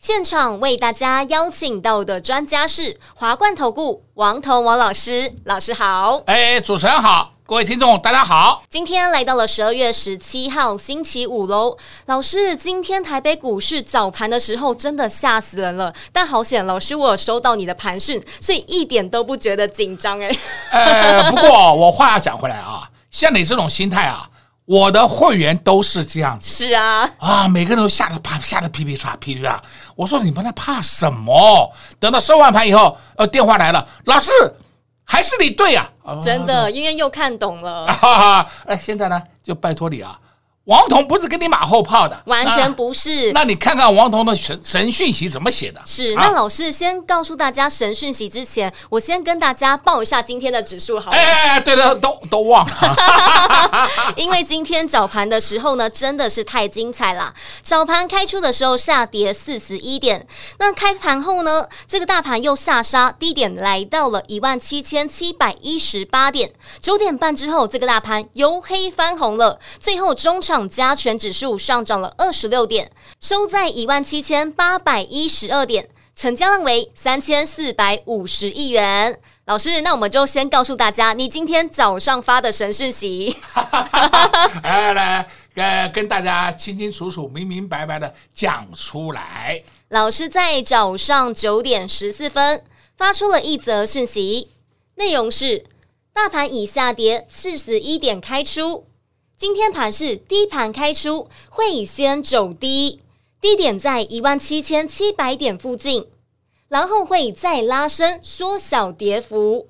现场为大家邀请到的专家是华冠投顾王彤王老师，老师好。哎，主持人好。各位听众，大家好！今天来到了十二月十七号星期五喽。老师，今天台北股市早盘的时候真的吓死人了，但好险，老师我有收到你的盘讯，所以一点都不觉得紧张哎。呃，不过我话要讲回来啊，像你这种心态啊，我的会员都是这样子。是啊，啊，每个人都吓得怕，吓得噼噼唰噼噼啪。我说你们在怕什么？等到收完盘以后，呃，电话来了，老师。还是你对呀、啊，真的，因为又看懂了。哎，现在呢，就拜托你啊。王彤不是跟你马后炮的，完全不是。那，那你看看王彤的神神讯息怎么写的？是，那老师先告诉大家神讯息之前，我先跟大家报一下今天的指数好了。哎哎，对的，都都忘了。因为今天早盘的时候呢，真的是太精彩了。早盘开出的时候下跌四十一点，那开盘后呢，这个大盘又下杀，低点来到了一万七千七百一十八点。九点半之后，这个大盘由黑翻红了，最后中场。加权指数上涨了二十六点，收在一万七千八百一十二点，成交量为三千四百五十亿元。老师，那我们就先告诉大家，你今天早上发的神讯息，来来来，跟大家清清楚楚、明明白白的讲出来。老师在早上九点十四分发出了一则讯息，内容是：大盘已下跌四十一点开出。今天盘是低盘开出，会先走低，低点在一万七千七百点附近，然后会再拉升，缩小跌幅。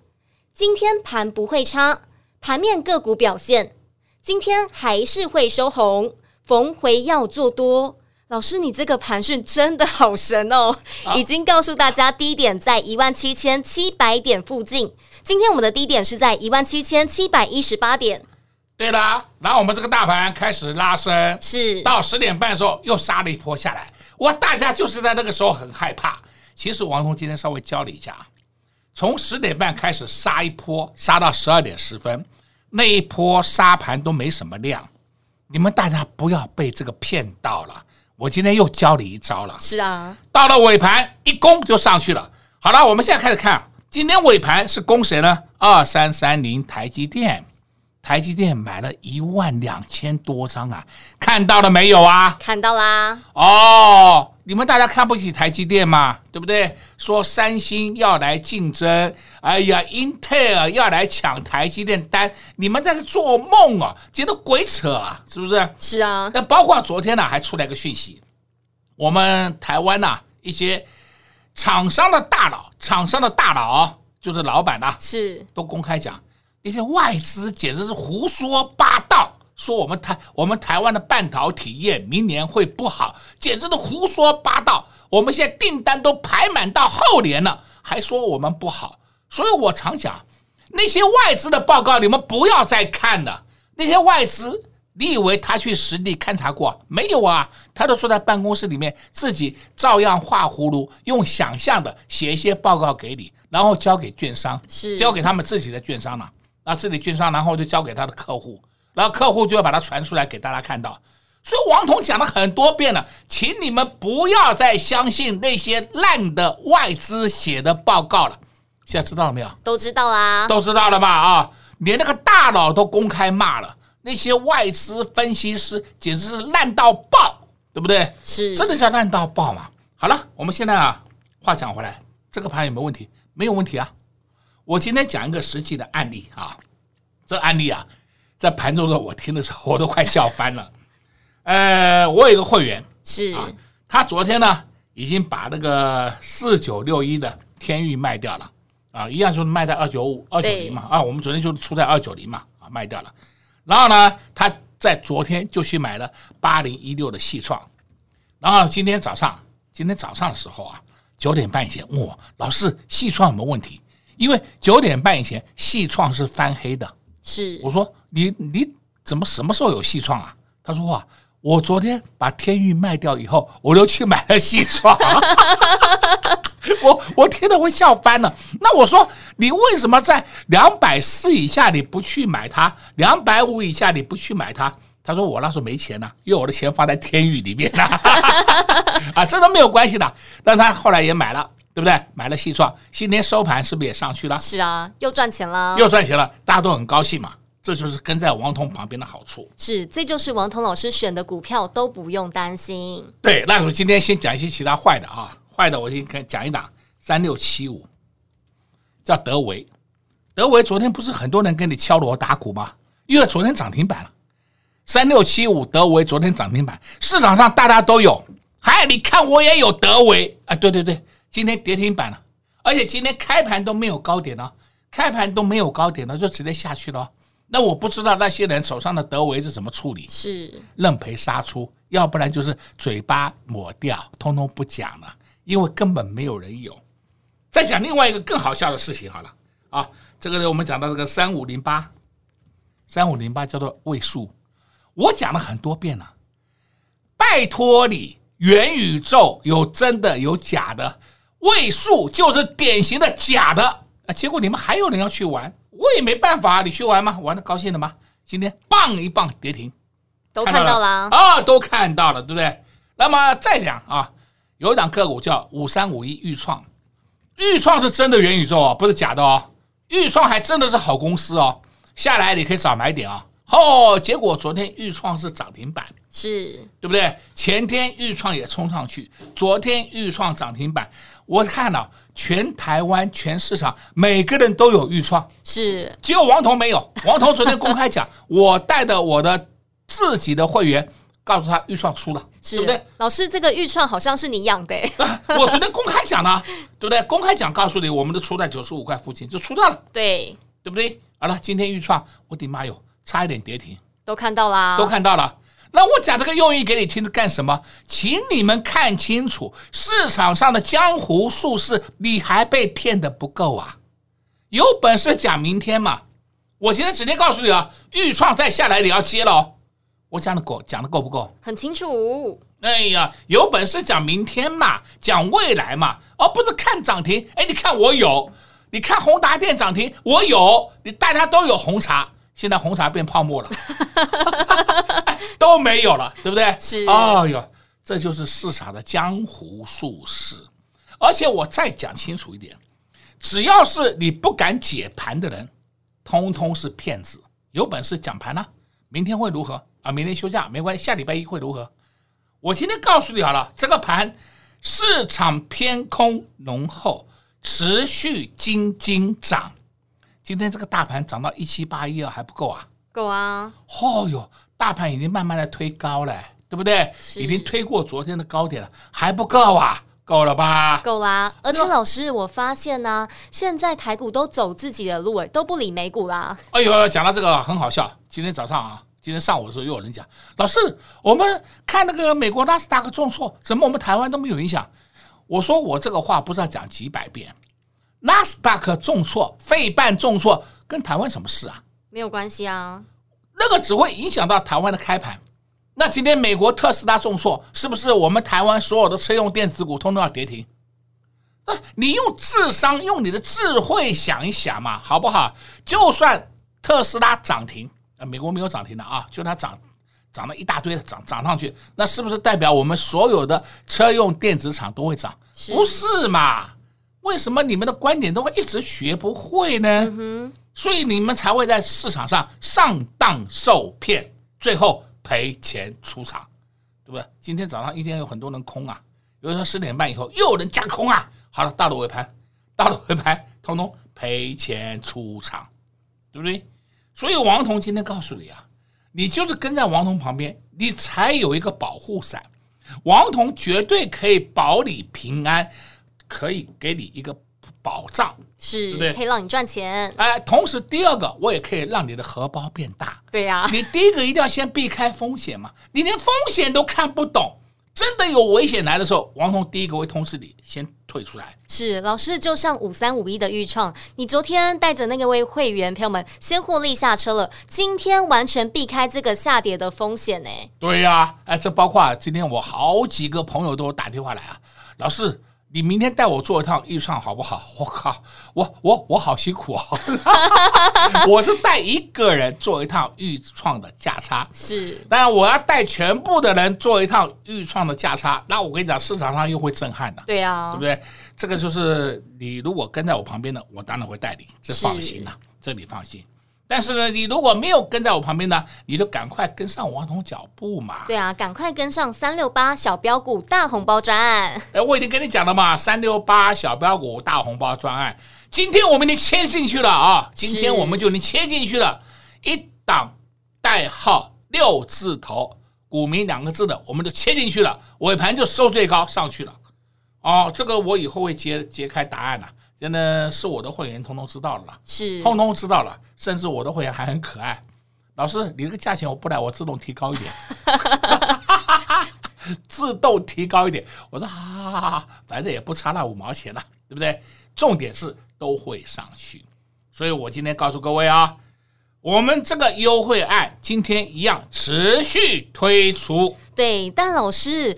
今天盘不会差，盘面个股表现，今天还是会收红，逢回要做多。老师，你这个盘讯真的好神哦！啊、已经告诉大家，低点在一万七千七百点附近。今天我们的低点是在一万七千七百一十八点。对了，然后我们这个大盘开始拉升，是到十点半的时候又杀了一波下来。哇，大家就是在那个时候很害怕。其实王彤今天稍微教了一下，从十点半开始杀一波，杀到十二点十分，那一波杀盘都没什么量。你们大家不要被这个骗到了。我今天又教你一招了。是啊，到了尾盘一攻就上去了。好了，我们现在开始看，今天尾盘是攻谁呢？二三三零台积电。台积电买了一万两千多张啊，看到了没有啊？看到啦。哦，你们大家看不起台积电嘛？对不对？说三星要来竞争，哎呀，英特尔要来抢台积电单，你们在这做梦啊？觉得鬼扯啊？是不是？是啊。那包括昨天呢，还出来个讯息，我们台湾呐一些厂商的大佬，厂商的大佬就是老板呐，是都公开讲。那些外资简直是胡说八道，说我们台我们台湾的半导体业明年会不好，简直是胡说八道。我们现在订单都排满到后年了，还说我们不好。所以我常讲，那些外资的报告你们不要再看了。那些外资，你以为他去实地勘察过？没有啊，他都坐在办公室里面，自己照样画葫芦，用想象的写一些报告给你，然后交给券商，是交给他们自己的券商了。那这里券商，然后就交给他的客户，然后客户就要把它传出来给大家看到。所以王彤讲了很多遍了，请你们不要再相信那些烂的外资写的报告了。现在知道了没有？都知道啊，都知道了吧？啊，连那个大佬都公开骂了那些外资分析师，简直是烂到爆，对不对？是，真的叫烂到爆嘛？好了，我们现在啊，话讲回来，这个盘有没有问题？没有问题啊。我今天讲一个实际的案例啊，这案例啊，在盘中的时候我听的时候我都快笑翻了。呃，我有一个会员是啊，他昨天呢已经把那个四九六一的天域卖掉了啊，一样就是卖在二九五二九零嘛啊，我们昨天就出在二九零嘛啊，卖掉了。然后呢，他在昨天就去买了八零一六的细创，然后今天早上今天早上的时候啊，九点半以前问我老师，细创有没有问题？因为九点半以前细创是翻黑的。是，我说你你怎么什么时候有戏创啊？他说哇，我昨天把天域卖掉以后，我就去买了戏创。我我听得我笑翻了。那我说你为什么在两百四以下你不去买它？两百五以下你不去买它？他说我那时候没钱呐，因为我的钱放在天域里面 啊，这都没有关系的。但他后来也买了，对不对？买了西创，今天收盘是不是也上去了？是啊，又赚钱了，又赚钱了，大家都很高兴嘛。这就是跟在王彤旁边的好处。是，这就是王彤老师选的股票都不用担心。对，那我今天先讲一些其他坏的啊，坏的我先讲一档三六七五，叫德维。德维昨天不是很多人跟你敲锣打鼓吗？因为昨天涨停板了。三六七五德维昨天涨停板，市场上大家都有，嗨，你看我也有德维啊，对对对，今天跌停板了，而且今天开盘都没有高点了，开盘都没有高点了，就直接下去了。那我不知道那些人手上的德维是怎么处理，是认赔杀出，要不然就是嘴巴抹掉，通通不讲了，因为根本没有人有。再讲另外一个更好笑的事情好了啊，这个我们讲到这个三五零八，三五零八叫做位数。我讲了很多遍了，拜托你，元宇宙有真的有假的，位数就是典型的假的啊！结果你们还有人要去玩，我也没办法，你去玩吗？玩的高兴了吗？今天棒一棒跌停，都看到了啊，都看到了，对不对？那么再讲啊，有一档个股叫五三五一预创，预创是真的元宇宙哦，不是假的哦，预创还真的是好公司哦，下来你可以少买点啊。哦，结果昨天预创是涨停板，是对不对？前天钰创也冲上去，昨天钰创涨停板，我看了全台湾全市场每个人都有预创，是只有王彤没有。王彤昨天公开讲，我带的我的自己的会员，告诉他预创出了，是对不对？老师，这个预创好像是你养的，我昨天公开讲了，对不对？公开讲告诉你，我们的出在九十五块附近就出掉了，对对不对？好了，今天预创，我的妈哟！差一点跌停，都看到啦，都看到了。那我讲这个用意给你听是干什么？请你们看清楚市场上的江湖术士，你还被骗的不够啊？有本事讲明天嘛！我现在直接告诉你啊，预创再下来你要接了哦。我讲的够，讲的够不够？很清楚。哎呀，有本事讲明天嘛，讲未来嘛，而不是看涨停。哎，你看我有，你看宏达电涨停，我有，你大家都有红茶。现在红茶变泡沫了，都没有了，对不对？是。哎呦，这就是市场的江湖术士。而且我再讲清楚一点，只要是你不敢解盘的人，通通是骗子。有本事讲盘呢？明天会如何啊？明天休假没关系，下礼拜一会如何？我今天告诉你好了，这个盘市场偏空浓厚，持续金金涨。今天这个大盘涨到一七八一二还不够啊？够啊！哦哟，大盘已经慢慢的推高了，对不对？已经推过昨天的高点了，还不够啊？够了吧？够啦！而且老师，我发现呢、啊，现在台股都走自己的路，哎，都不理美股啦。哎呦，讲到这个很好笑。今天早上啊，今天上午的时候又有人讲，老师，我们看那个美国纳斯达克重挫，怎么我们台湾都没有影响？我说我这个话不知道讲几百遍。纳斯达克重挫，费半重挫，跟台湾什么事啊？没有关系啊，那个只会影响到台湾的开盘。那今天美国特斯拉重挫，是不是我们台湾所有的车用电子股通通要跌停？那你用智商，用你的智慧想一想嘛，好不好？就算特斯拉涨停，啊，美国没有涨停的啊，就它涨涨了一大堆的涨涨上去，那是不是代表我们所有的车用电子厂都会涨？不是嘛？为什么你们的观点都会一直学不会呢？嗯、所以你们才会在市场上上当受骗，最后赔钱出场，对不对？今天早上一天有很多人空啊，有人说十点半以后又有人加空啊。好了，到了尾盘，到了尾盘，通通赔钱出场，对不对？所以王彤今天告诉你啊，你就是跟在王彤旁边，你才有一个保护伞。王彤绝对可以保你平安。可以给你一个保障，是，对不对？可以让你赚钱。哎，同时第二个，我也可以让你的荷包变大。对呀、啊，你第一个一定要先避开风险嘛。你连风险都看不懂，真的有危险来的时候，王彤第一个会通知你先退出来。是老师，就像五三五一的预创，你昨天带着那个位会员朋友们先获利下车了，今天完全避开这个下跌的风险呢。对呀、啊，哎，这包括今天我好几个朋友都打电话来啊，老师。你明天带我做一趟预创好不好？我靠，我我我好辛苦啊！我是带一个人做一趟预创的价差，是。当然我要带全部的人做一趟预创的价差，那我跟你讲，市场上又会震撼的。对啊，对不对？这个就是你如果跟在我旁边的，我当然会带你，这放心了，这你放心。但是呢，你如果没有跟在我旁边呢，你就赶快跟上王彤脚步嘛。对啊，赶快跟上三六八小标股大红包专案。哎，我已经跟你讲了嘛，三六八小标股大红包专案，今天我们已经切进去了啊！今天我们就能切进去了，一档代号六字头股民两个字的，我们就切进去了，尾盘就收最高上去了。哦，这个我以后会揭揭开答案了。现在是我的会员，通通知道了，是通通知道了，甚至我的会员还很可爱。老师，你这个价钱我不来，我自动提高一点，自动提高一点。我说好好好，反正也不差那五毛钱了，对不对？重点是都会上去，所以我今天告诉各位啊，我们这个优惠案今天一样持续推出。对，但老师。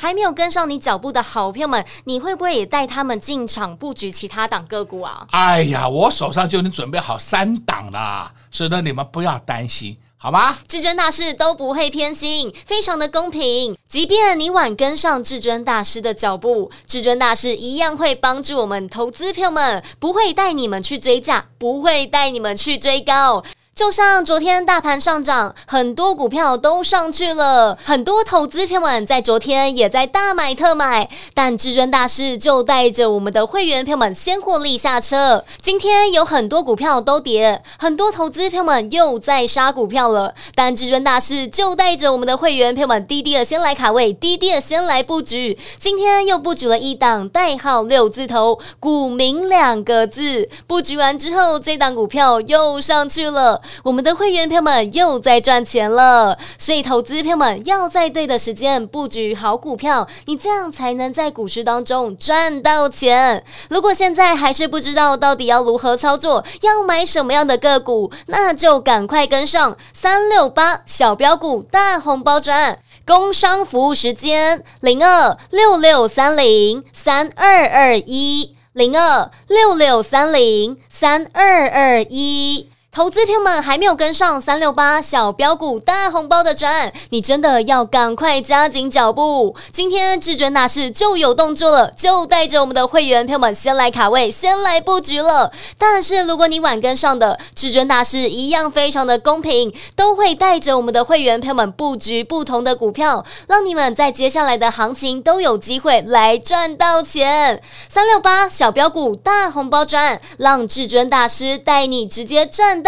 还没有跟上你脚步的好朋友们，你会不会也带他们进场布局其他档个股啊？哎呀，我手上就已经准备好三档了，所以呢，你们不要担心，好吗？至尊大师都不会偏心，非常的公平。即便你晚跟上至尊大师的脚步，至尊大师一样会帮助我们投资朋友们，不会带你们去追价，不会带你们去追高。就像昨天大盘上涨，很多股票都上去了，很多投资朋友们在昨天也在大买特买，但至尊大师就带着我们的会员朋友们先获利下车。今天有很多股票都跌，很多投资朋友们又在杀股票了，但至尊大师就带着我们的会员朋友们低低的先来卡位，低低的先来布局。今天又布局了一档代号六字头股民两个字，布局完之后，这档股票又上去了。我们的会员朋友们又在赚钱了，所以投资朋友们要在对的时间布局好股票，你这样才能在股市当中赚到钱。如果现在还是不知道到底要如何操作，要买什么样的个股，那就赶快跟上三六八小标股大红包专案，工商服务时间零二六六三零三二二一零二六六三零三二二一。投资朋友们还没有跟上三六八小标股大红包的专案，你真的要赶快加紧脚步。今天至尊大师就有动作了，就带着我们的会员朋友们先来卡位，先来布局了。但是如果你晚跟上的，至尊大师一样非常的公平，都会带着我们的会员朋友们布局不同的股票，让你们在接下来的行情都有机会来赚到钱。三六八小标股大红包专案，让至尊大师带你直接赚到。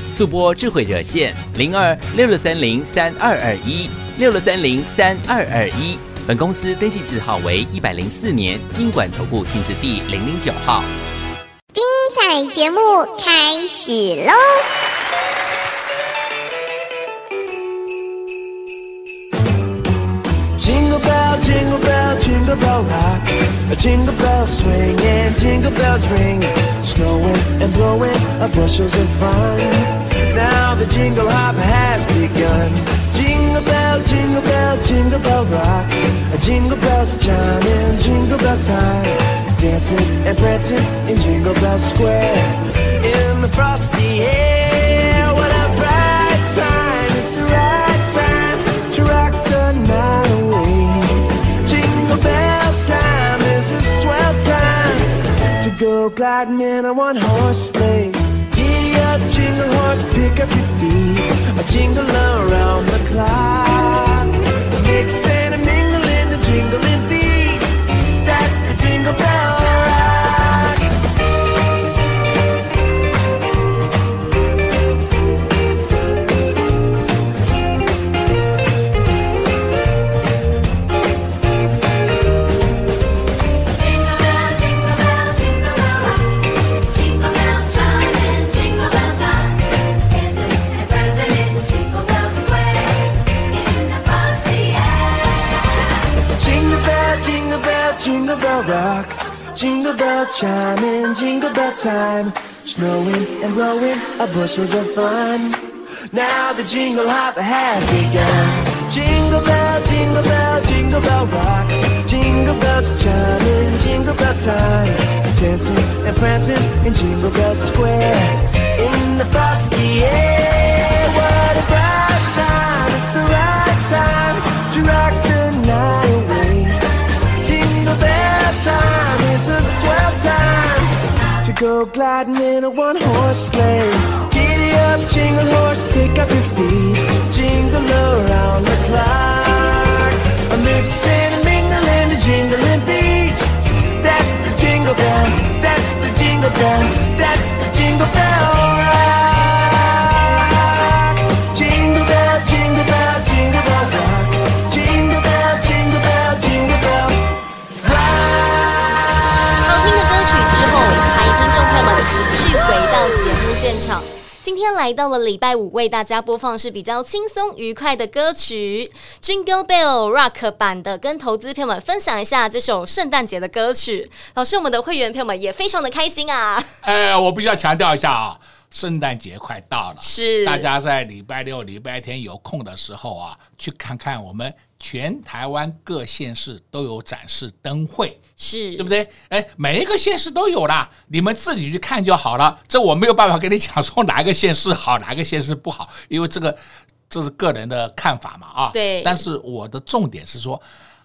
速播智慧热线零二六六三零三二二一六六三零三二二一，本公司登记字号为一百零四年经管投顾新字第零零九号。精彩节目开始喽！Jingle bell, jingle bell, jingle bell rock. Jingle bells swing and jingle bells ring. Snowing and blowing bushels of fun. Now the jingle hop has begun. Jingle bell, jingle bell, jingle bell rock. Jingle bells chiming, jingle bell time. Dancing and prancing in Jingle Bell Square. In the frosty air, what a bright time! It's the right time to rock the night away. Jingle bell time is a swell time to go gliding in a one-horse sleigh jingle horse, pick up your feet. A jingle around the clock. Jingle bell chime in jingle bell time. Snowing and blowing our bushels of fun. Now the jingle hop has begun. Jingle bell, jingle bell, jingle bell rock. Jingle bells chime in jingle bell time. Dancing and prancing in Jingle Bell Square. In the frosty air. What a bright time. It's the right time to rock go gliding in a one horse sleigh. Giddy up, jingle horse, pick up your feet. Jingle around the clock. A mixing and mingling, a jingling beat. That's the jingle bell, that's the jingle bell, that's the jingle bell rock. Jingle bell, jingle bell, jingle bell rock. 今天来到了礼拜五，为大家播放是比较轻松愉快的歌曲《Jingle Bell Rock》版的，跟投资朋友们分享一下这首圣诞节的歌曲。老师，我们的会员朋友们也非常的开心啊！哎，我必须要强调一下啊，圣诞节快到了，是大家在礼拜六、礼拜天有空的时候啊，去看看我们全台湾各县市都有展示灯会。是对不对？哎，每一个县市都有啦，你们自己去看就好了。这我没有办法跟你讲说哪一个县市好，哪一个县市不好，因为这个这是个人的看法嘛啊。对。但是我的重点是说，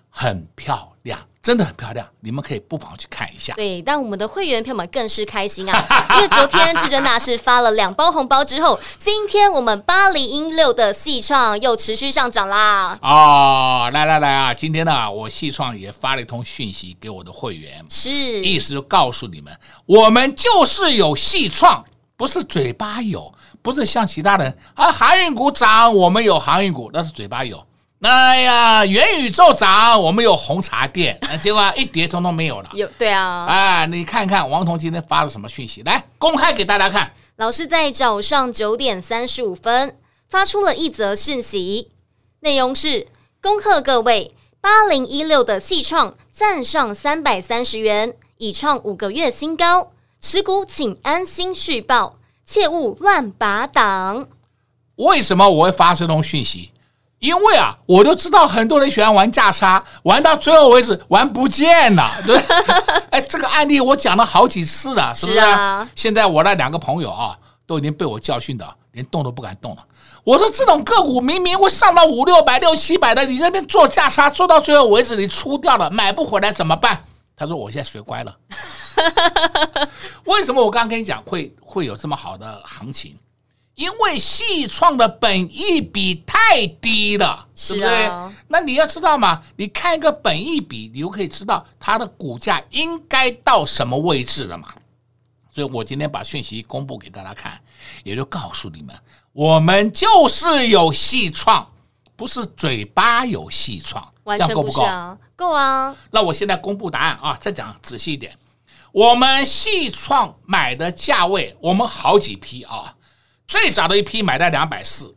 很漂亮，真的很漂亮，你们可以不妨去看一下。对，但我们的会员朋友们更是开心啊，因为昨天至尊大师发了两包红包之后，今天我们八零一六的细创又持续上涨啦。哦，来来来啊，今天呢，我细创也发了一通讯息给我的会员，是，意思就告诉你们，我们就是有细创，不是嘴巴有，不是像其他人啊，航运股涨，我们有航运股，那是嘴巴有。哎呀，元宇宙涨，我们有红茶店，结果一跌，通通没有了。有对啊，哎，你看看王彤今天发了什么讯息，来公开给大家看。老师在早上九点三十五分发出了一则讯息，内容是：恭贺各位，八零一六的细创站上三百三十元，已创五个月新高，持股请安心续报，切勿乱拔档。为什么我会发这种讯息？因为啊，我都知道很多人喜欢玩价差，玩到最后为止玩不见了。对，哎，这个案例我讲了好几次了，是不是？是啊。现在我那两个朋友啊，都已经被我教训的连动都不敢动了。我说这种个股明明会上到五六百、六七百的，你这边做价差做到最后为止，你出掉了，买不回来怎么办？他说我现在学乖了。为什么我刚刚跟你讲会会有这么好的行情？因为细创的本益比太低了，对不对？那你要知道嘛，你看一个本益比，你就可以知道它的股价应该到什么位置了嘛。所以我今天把讯息公布给大家看，也就告诉你们，我们就是有细创，不是嘴巴有细创，这样够不够？啊，够啊。那我现在公布答案啊，再讲仔细一点，我们细创买的价位，我们好几批啊。最早的一批买在两百四，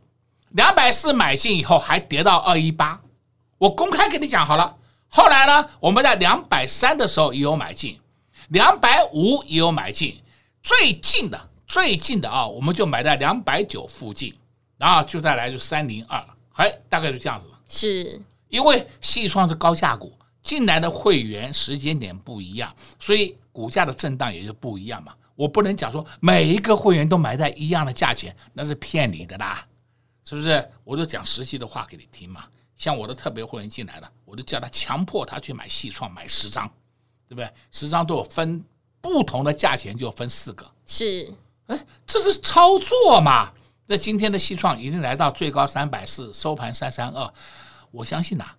两百四买进以后还跌到二一八，我公开跟你讲好了。后来呢，我们在两百三的时候也有买进，两百五也有买进，最近的最近的啊，我们就买在两百九附近，然后就再来就三零二，哎，大概就这样子。是因为细创是高价股，进来的会员时间点不一样，所以股价的震荡也就不一样嘛。我不能讲说每一个会员都买在一样的价钱，那是骗你的啦，是不是？我就讲实际的话给你听嘛。像我的特别会员进来了，我就叫他强迫他去买细创，买十张，对不对？十张都有分不同的价钱，就分四个。是，哎，这是操作嘛？那今天的细创已经来到最高三百四，收盘三三二，我相信呐、啊，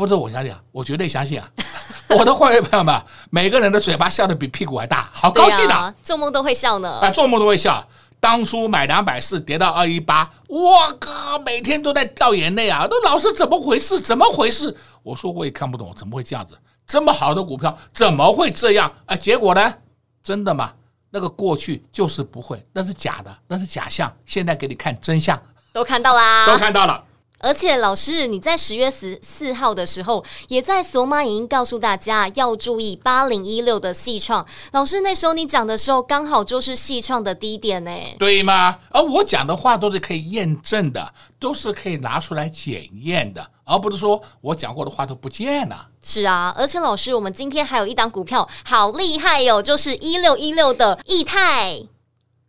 不是我相信啊，我绝对相信啊。我的会员朋友们，每个人的嘴巴笑得比屁股还大，好高兴的，啊，做梦都会笑呢。啊，做梦都会笑。当初买两百四跌到二一八，我靠，每天都在掉眼泪啊！那老师怎么回事？怎么回事？我说我也看不懂，怎么会这样子？这么好的股票怎么会这样？啊，结果呢？真的吗？那个过去就是不会，那是假的，那是假象。现在给你看真相，都看到啦，都看到了。而且老师，你在十月十四号的时候，也在索马影音告诉大家要注意八零一六的细创。老师那时候你讲的时候，刚好就是细创的低点呢，对吗？而我讲的话都是可以验证的，都是可以拿出来检验的，而不是说我讲过的话都不见了。是啊，而且老师，我们今天还有一档股票好厉害哟、哦，就是一六一六的易泰。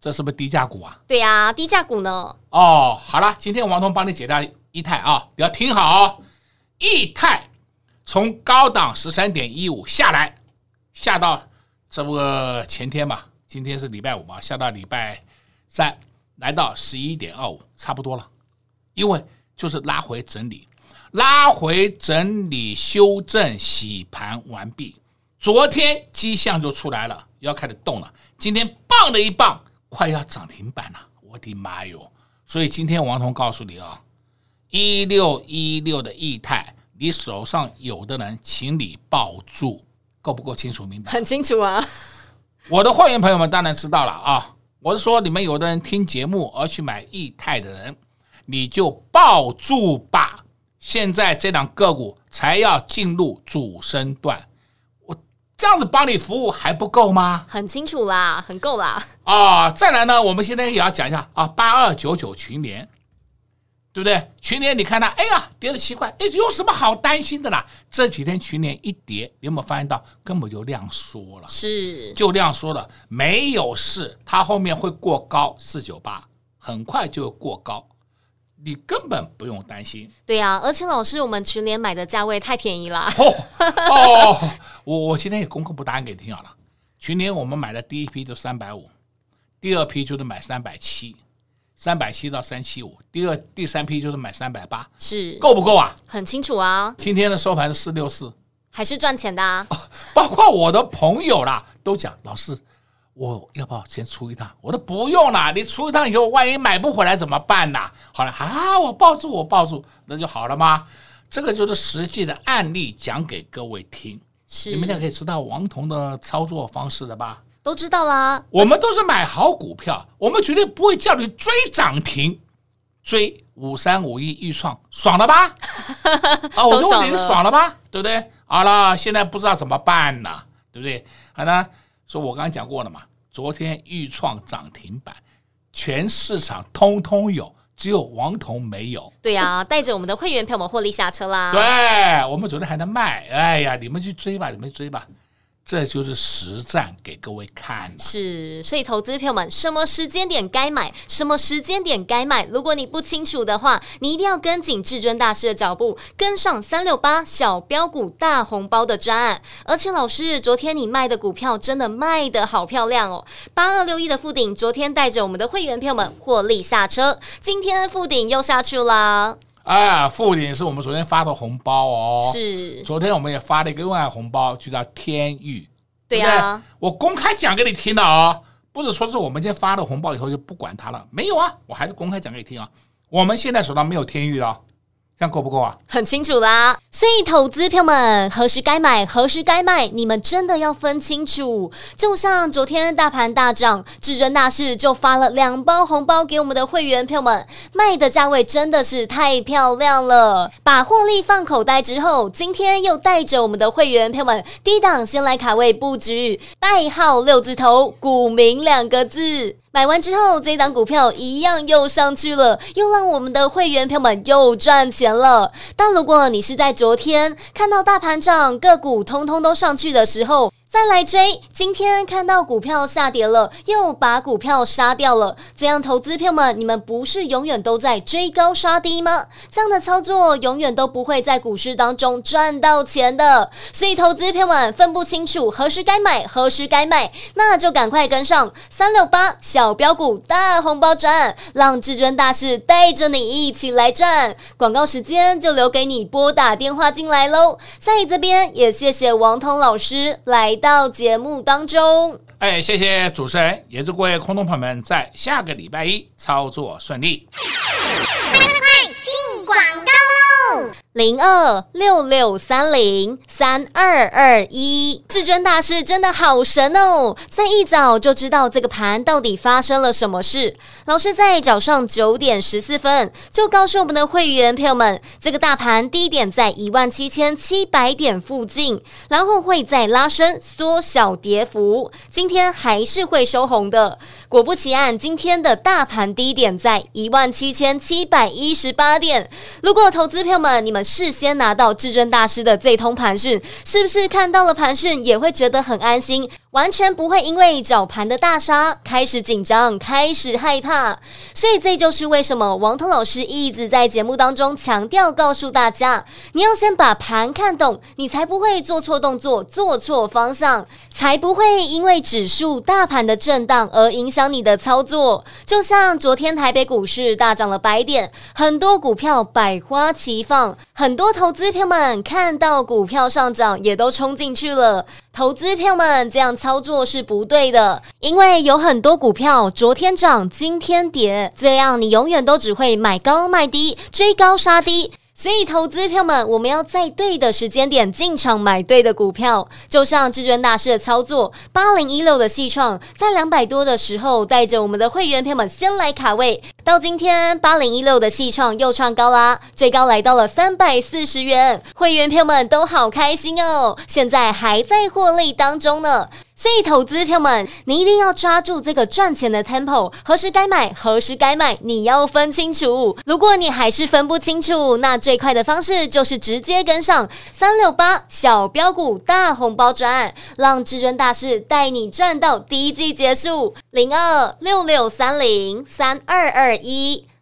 这是不是低价股啊？对呀、啊，低价股呢？哦，好了，今天王彤帮你解答。益泰啊，你要听好哦。益泰从高档十三点一五下来，下到这不前天嘛，今天是礼拜五嘛，下到礼拜三，来到十一点二五，差不多了。因为就是拉回整理，拉回整理修正洗盘完毕，昨天迹象就出来了，要开始动了。今天棒的一棒，快要涨停板了，我的妈哟！所以今天王彤告诉你啊。一六一六的益泰，你手上有的人，请你抱住，够不够清楚明白？很清楚啊！我的会员朋友们当然知道了啊！我是说，你们有的人听节目而去买益泰的人，你就抱住吧。现在这两个股才要进入主升段，我这样子帮你服务还不够吗？很清楚啦，很够啦！啊，再来呢，我们现在也要讲一下啊，八二九九群联。对不对？群联你看它，哎呀，跌了七块，哎，有什么好担心的啦？这几天群联一跌，你有没有发现到根本就量缩了？是，就量缩了，没有事，它后面会过高四九八，很快就会过高，你根本不用担心。对呀、啊，而且老师，我们群联买的价位太便宜了。哦哦，我我今天也功课不答案给你听好了。群联我们买的第一批就三百五，第二批就是买三百七。三百七到三七五，第二、第三批就是买三百八，是够不够啊？很清楚啊。今天的收盘是四六四，还是赚钱的啊。包括我的朋友啦，都讲老师，我要不要先出一趟？我都不用啦，你出一趟以后，万一买不回来怎么办呢？好了啊，我抱住，我抱住，那就好了吗？这个就是实际的案例，讲给各位听，是你们俩可以知道王彤的操作方式了吧？都知道啦，我们都是买好股票，我们绝对不会叫你追涨停，追五三五一预创，爽了吧？啊，我就问你，你爽了吧？对不对？好了，现在不知道怎么办呢？对不对？好呢，说我刚刚讲过了嘛，昨天预创涨停板，全市场通通有，只有王彤没有。对呀、啊，带着我们的会员票，我们获利下车啦。对，我们昨天还在卖，哎呀，你们去追吧，你们追吧。这就是实战给各位看的，是，所以投资朋友们，什么时间点该买，什么时间点该卖，如果你不清楚的话，你一定要跟紧至尊大师的脚步，跟上三六八小标股大红包的专案。而且老师，昨天你卖的股票真的卖得好漂亮哦，八二六一的富鼎，昨天带着我们的会员朋友们获利下车，今天富鼎又下去啦。哎，富鼎是我们昨天发的红包哦。是，昨天我们也发了一个另外红包，就叫天域。对呀、啊，我公开讲给你听的哦，不是说是我们今天发了红包以后就不管它了，没有啊，我还是公开讲给你听啊。我们现在手上没有天域了。这样够不够啊？很清楚啦，所以投资票们何时该买，何时该卖，你们真的要分清楚。就像昨天大盘大涨，至尊大师就发了两包红包给我们的会员票们，卖的价位真的是太漂亮了。把获利放口袋之后，今天又带着我们的会员票们低档先来卡位布局，代号六字头，股民两个字。买完之后，这档股票一样又上去了，又让我们的会员朋友们又赚钱了。但如果你是在昨天看到大盘涨，个股通通都上去的时候，再来追，今天看到股票下跌了，又把股票杀掉了，这样投资票们，你们不是永远都在追高杀低吗？这样的操作永远都不会在股市当中赚到钱的。所以投资票们分不清楚何时该买，何时该卖，那就赶快跟上三六八小标股大红包赚，让至尊大师带着你一起来赚。广告时间就留给你拨打电话进来喽。在这边也谢谢王彤老师来到节目当中，哎，谢谢主持人，也祝各位空洞朋友们在下个礼拜一操作顺利。进广告喽！零二六六三零三二二一，至尊大师真的好神哦，在一早就知道这个盘到底发生了什么事。老师在早上九点十四分就告诉我们的会员朋友们，这个大盘低点在一万七千七百点附近，然后会再拉升，缩小跌幅，今天还是会收红的。果不其然，今天的大盘低点在一万七千七百一十八点。如果投资朋友们，你们事先拿到至尊大师的这通盘讯，是不是看到了盘讯也会觉得很安心？完全不会因为早盘的大杀开始紧张，开始害怕。所以这就是为什么王彤老师一直在节目当中强调，告诉大家，你要先把盘看懂，你才不会做错动作、做错方向，才不会因为指数大盘的震荡而影响你的操作。就像昨天台北股市大涨了百点，很多股票百花齐放，很多投资朋友们看到股票上涨也都冲进去了。投资朋友们这样操作是不对的，因为有很多股票昨天涨，今天跌，这样你永远都只会买高卖低，追高杀低。所以，投资票们，我们要在对的时间点进场买对的股票。就像至尊大师的操作，八零一六的细创，在两百多的时候，带着我们的会员票们先来卡位。到今天，八零一六的细创又创高啦，最高来到了三百四十元，会员票们都好开心哦。现在还在获利当中呢。所以，投资票们，你一定要抓住这个赚钱的 tempo，何时该买，何时该卖，你要分清楚。如果你还是分不清楚，那最快的方式就是直接跟上三六八小标股大红包专案，让至尊大师带你赚到第一季结束。零二六六三零三二二一，